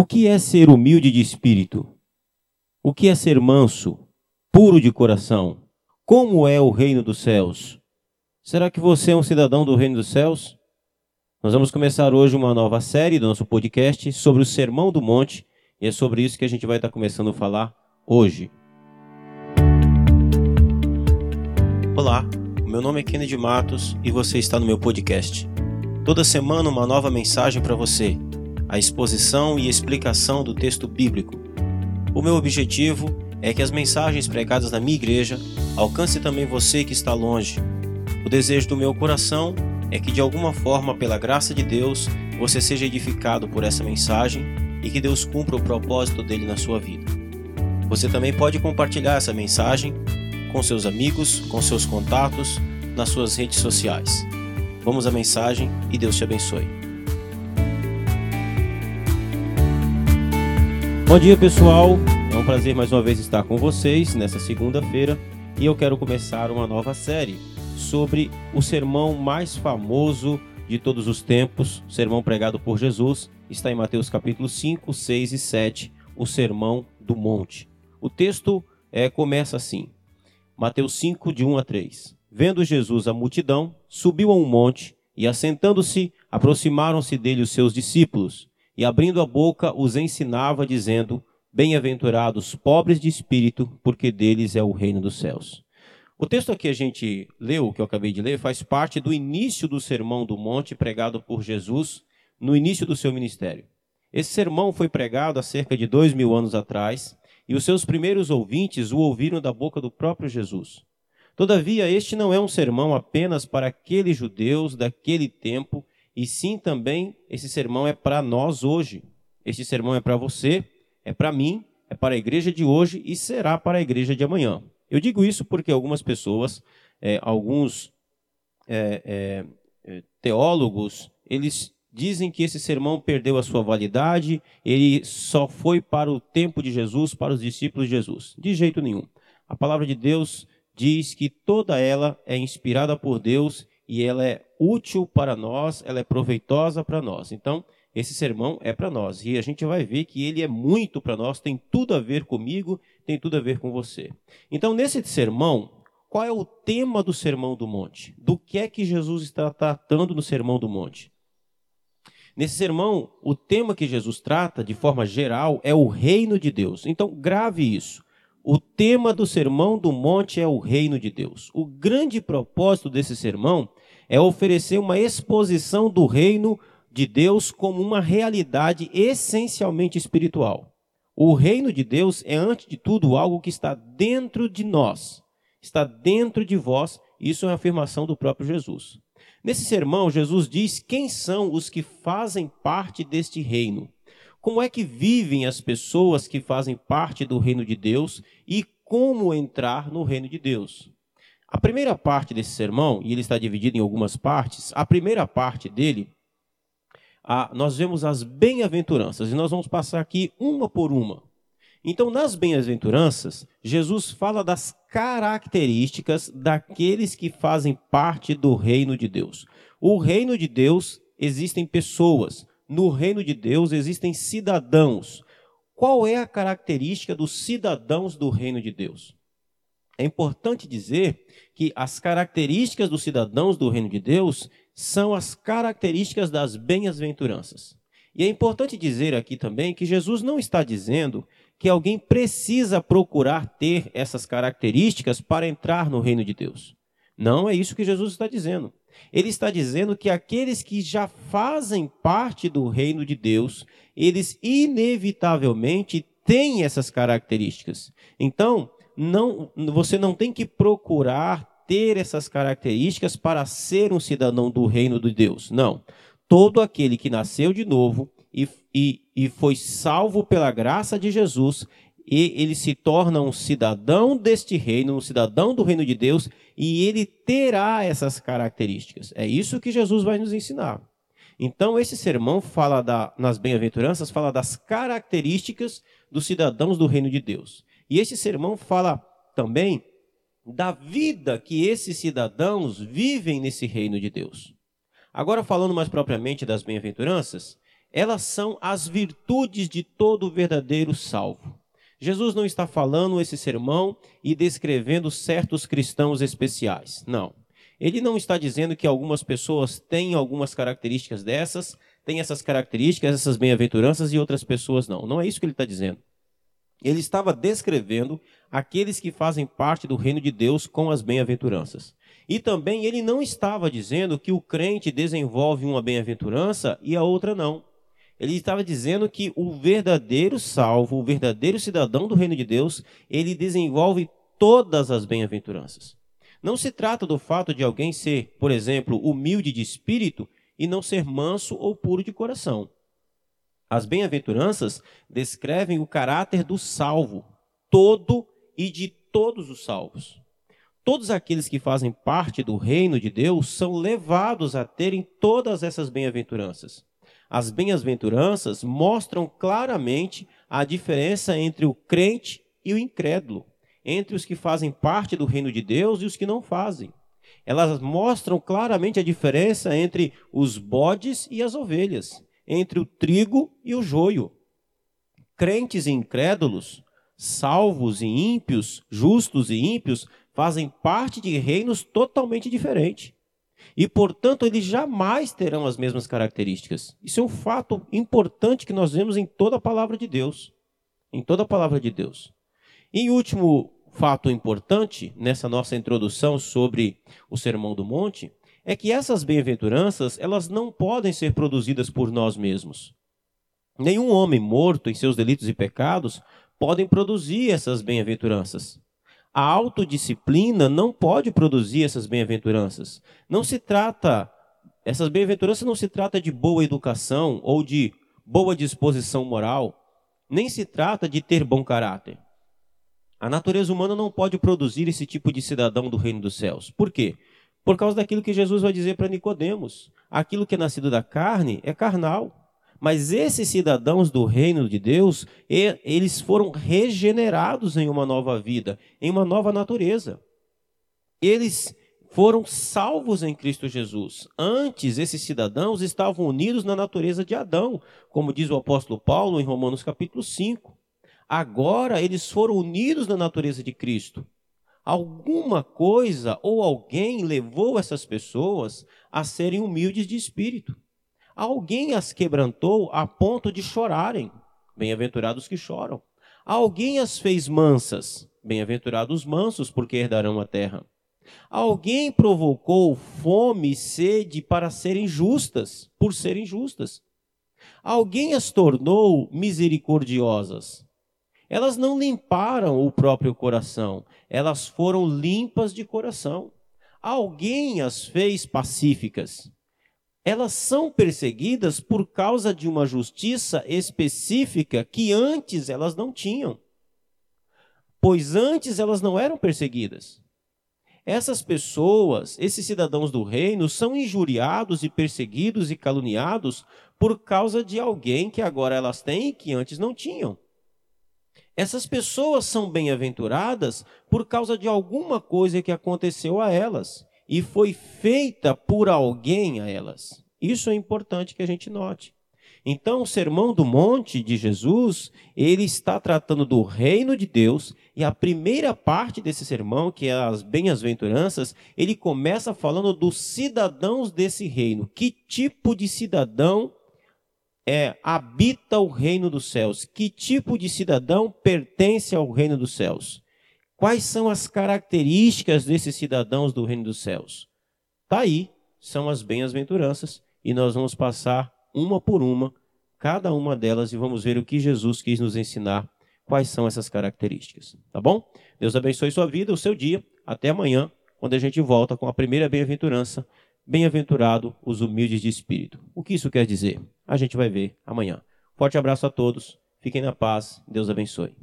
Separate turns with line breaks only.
O que é ser humilde de espírito? O que é ser manso, puro de coração? Como é o reino dos céus? Será que você é um cidadão do reino dos céus? Nós vamos começar hoje uma nova série do nosso podcast sobre o Sermão do Monte e é sobre isso que a gente vai estar começando a falar hoje. Olá, meu nome é Kennedy Matos e você está no meu podcast. Toda semana uma nova mensagem para você, a exposição e explicação do texto bíblico. O meu objetivo é que as mensagens pregadas na minha igreja alcancem também você que está longe. O desejo do meu coração é que de alguma forma, pela graça de Deus, você seja edificado por essa mensagem e que Deus cumpra o propósito dele na sua vida. Você também pode compartilhar essa mensagem com seus amigos, com seus contatos, nas suas redes sociais. Vamos à mensagem e Deus te abençoe. Bom dia, pessoal. É um prazer mais uma vez estar com vocês nessa segunda-feira e eu quero começar uma nova série sobre o sermão mais famoso de todos os tempos, o sermão pregado por Jesus, está em Mateus capítulo 5, 6 e 7, o Sermão do Monte. O texto é, começa assim: Mateus 5, de 1 a 3. Vendo Jesus a multidão, subiu a um monte e, assentando-se, aproximaram-se dele os seus discípulos, e abrindo a boca os ensinava, dizendo: Bem-aventurados pobres de espírito, porque deles é o reino dos céus. O texto que a gente leu, que eu acabei de ler, faz parte do início do Sermão do Monte pregado por Jesus no início do seu ministério. Esse sermão foi pregado há cerca de dois mil anos atrás e os seus primeiros ouvintes o ouviram da boca do próprio Jesus. Todavia, este não é um sermão apenas para aqueles judeus daquele tempo, e sim também esse sermão é para nós hoje. Este sermão é para você, é para mim, é para a igreja de hoje e será para a igreja de amanhã. Eu digo isso porque algumas pessoas, é, alguns é, é, teólogos, eles dizem que esse sermão perdeu a sua validade, ele só foi para o tempo de Jesus, para os discípulos de Jesus. De jeito nenhum. A palavra de Deus diz que toda ela é inspirada por Deus e ela é útil para nós, ela é proveitosa para nós. Então, esse sermão é para nós e a gente vai ver que ele é muito para nós, tem tudo a ver comigo, tem tudo a ver com você. Então, nesse sermão, qual é o tema do Sermão do Monte? Do que é que Jesus está tratando no Sermão do Monte? Nesse sermão, o tema que Jesus trata, de forma geral, é o reino de Deus. Então, grave isso. O tema do sermão do monte é o reino de Deus. O grande propósito desse sermão é oferecer uma exposição do reino de Deus como uma realidade essencialmente espiritual. O reino de Deus é, antes de tudo, algo que está dentro de nós, está dentro de vós. Isso é uma afirmação do próprio Jesus. Nesse sermão, Jesus diz quem são os que fazem parte deste reino. Como é que vivem as pessoas que fazem parte do reino de Deus e como entrar no reino de Deus. A primeira parte desse sermão, e ele está dividido em algumas partes, a primeira parte dele, a, nós vemos as bem-aventuranças, e nós vamos passar aqui uma por uma. Então, nas bem-aventuranças, Jesus fala das características daqueles que fazem parte do reino de Deus. O reino de Deus existem pessoas, no reino de Deus existem cidadãos. Qual é a característica dos cidadãos do reino de Deus? É importante dizer que as características dos cidadãos do reino de Deus são as características das bem-aventuranças. E é importante dizer aqui também que Jesus não está dizendo que alguém precisa procurar ter essas características para entrar no reino de Deus. Não é isso que Jesus está dizendo. Ele está dizendo que aqueles que já fazem parte do reino de Deus, eles inevitavelmente têm essas características. Então, não, você não tem que procurar ter essas características para ser um cidadão do reino de Deus. Não. Todo aquele que nasceu de novo e, e, e foi salvo pela graça de Jesus, e ele se torna um cidadão deste reino, um cidadão do reino de Deus, e ele terá essas características. É isso que Jesus vai nos ensinar. Então, esse sermão fala da, nas bem-aventuranças, fala das características dos cidadãos do reino de Deus. E esse sermão fala também da vida que esses cidadãos vivem nesse reino de Deus. Agora, falando mais propriamente das bem-aventuranças, elas são as virtudes de todo verdadeiro salvo. Jesus não está falando esse sermão e descrevendo certos cristãos especiais. Não. Ele não está dizendo que algumas pessoas têm algumas características dessas, têm essas características, essas bem-aventuranças e outras pessoas não. Não é isso que ele está dizendo. Ele estava descrevendo aqueles que fazem parte do reino de Deus com as bem-aventuranças. E também ele não estava dizendo que o crente desenvolve uma bem-aventurança e a outra não. Ele estava dizendo que o verdadeiro salvo, o verdadeiro cidadão do reino de Deus, ele desenvolve todas as bem-aventuranças. Não se trata do fato de alguém ser, por exemplo, humilde de espírito e não ser manso ou puro de coração. As bem-aventuranças descrevem o caráter do salvo, todo e de todos os salvos. Todos aqueles que fazem parte do reino de Deus são levados a terem todas essas bem-aventuranças. As bem-aventuranças mostram claramente a diferença entre o crente e o incrédulo, entre os que fazem parte do reino de Deus e os que não fazem. Elas mostram claramente a diferença entre os bodes e as ovelhas, entre o trigo e o joio. Crentes e incrédulos, salvos e ímpios, justos e ímpios, fazem parte de reinos totalmente diferentes. E, portanto, eles jamais terão as mesmas características. Isso é um fato importante que nós vemos em toda a palavra de Deus. Em toda a palavra de Deus. E último fato importante nessa nossa introdução sobre o Sermão do Monte é que essas bem-aventuranças, elas não podem ser produzidas por nós mesmos. Nenhum homem morto em seus delitos e pecados podem produzir essas bem-aventuranças. A autodisciplina não pode produzir essas bem-aventuranças. Não se trata, essas bem-aventuranças não se trata de boa educação ou de boa disposição moral, nem se trata de ter bom caráter. A natureza humana não pode produzir esse tipo de cidadão do reino dos céus. Por quê? Por causa daquilo que Jesus vai dizer para Nicodemos. Aquilo que é nascido da carne é carnal. Mas esses cidadãos do reino de Deus, eles foram regenerados em uma nova vida, em uma nova natureza. Eles foram salvos em Cristo Jesus. Antes, esses cidadãos estavam unidos na natureza de Adão, como diz o apóstolo Paulo em Romanos capítulo 5. Agora, eles foram unidos na natureza de Cristo. Alguma coisa ou alguém levou essas pessoas a serem humildes de espírito. Alguém as quebrantou a ponto de chorarem. Bem-aventurados que choram. Alguém as fez mansas. Bem-aventurados mansos, porque herdarão a terra. Alguém provocou fome e sede para serem justas, por serem justas. Alguém as tornou misericordiosas. Elas não limparam o próprio coração, elas foram limpas de coração. Alguém as fez pacíficas elas são perseguidas por causa de uma justiça específica que antes elas não tinham. Pois antes elas não eram perseguidas. Essas pessoas, esses cidadãos do reino, são injuriados e perseguidos e caluniados por causa de alguém que agora elas têm e que antes não tinham. Essas pessoas são bem-aventuradas por causa de alguma coisa que aconteceu a elas e foi feita por alguém a elas. Isso é importante que a gente note. Então, o Sermão do Monte de Jesus, ele está tratando do reino de Deus, e a primeira parte desse sermão, que é as bem-aventuranças, ele começa falando dos cidadãos desse reino. Que tipo de cidadão é habita o reino dos céus? Que tipo de cidadão pertence ao reino dos céus? Quais são as características desses cidadãos do reino dos céus? Está aí, são as bem-aventuranças, e nós vamos passar uma por uma, cada uma delas, e vamos ver o que Jesus quis nos ensinar, quais são essas características. Tá bom? Deus abençoe sua vida, o seu dia. Até amanhã, quando a gente volta com a primeira bem-aventurança. Bem-aventurado os humildes de espírito. O que isso quer dizer? A gente vai ver amanhã. Forte abraço a todos. Fiquem na paz. Deus abençoe.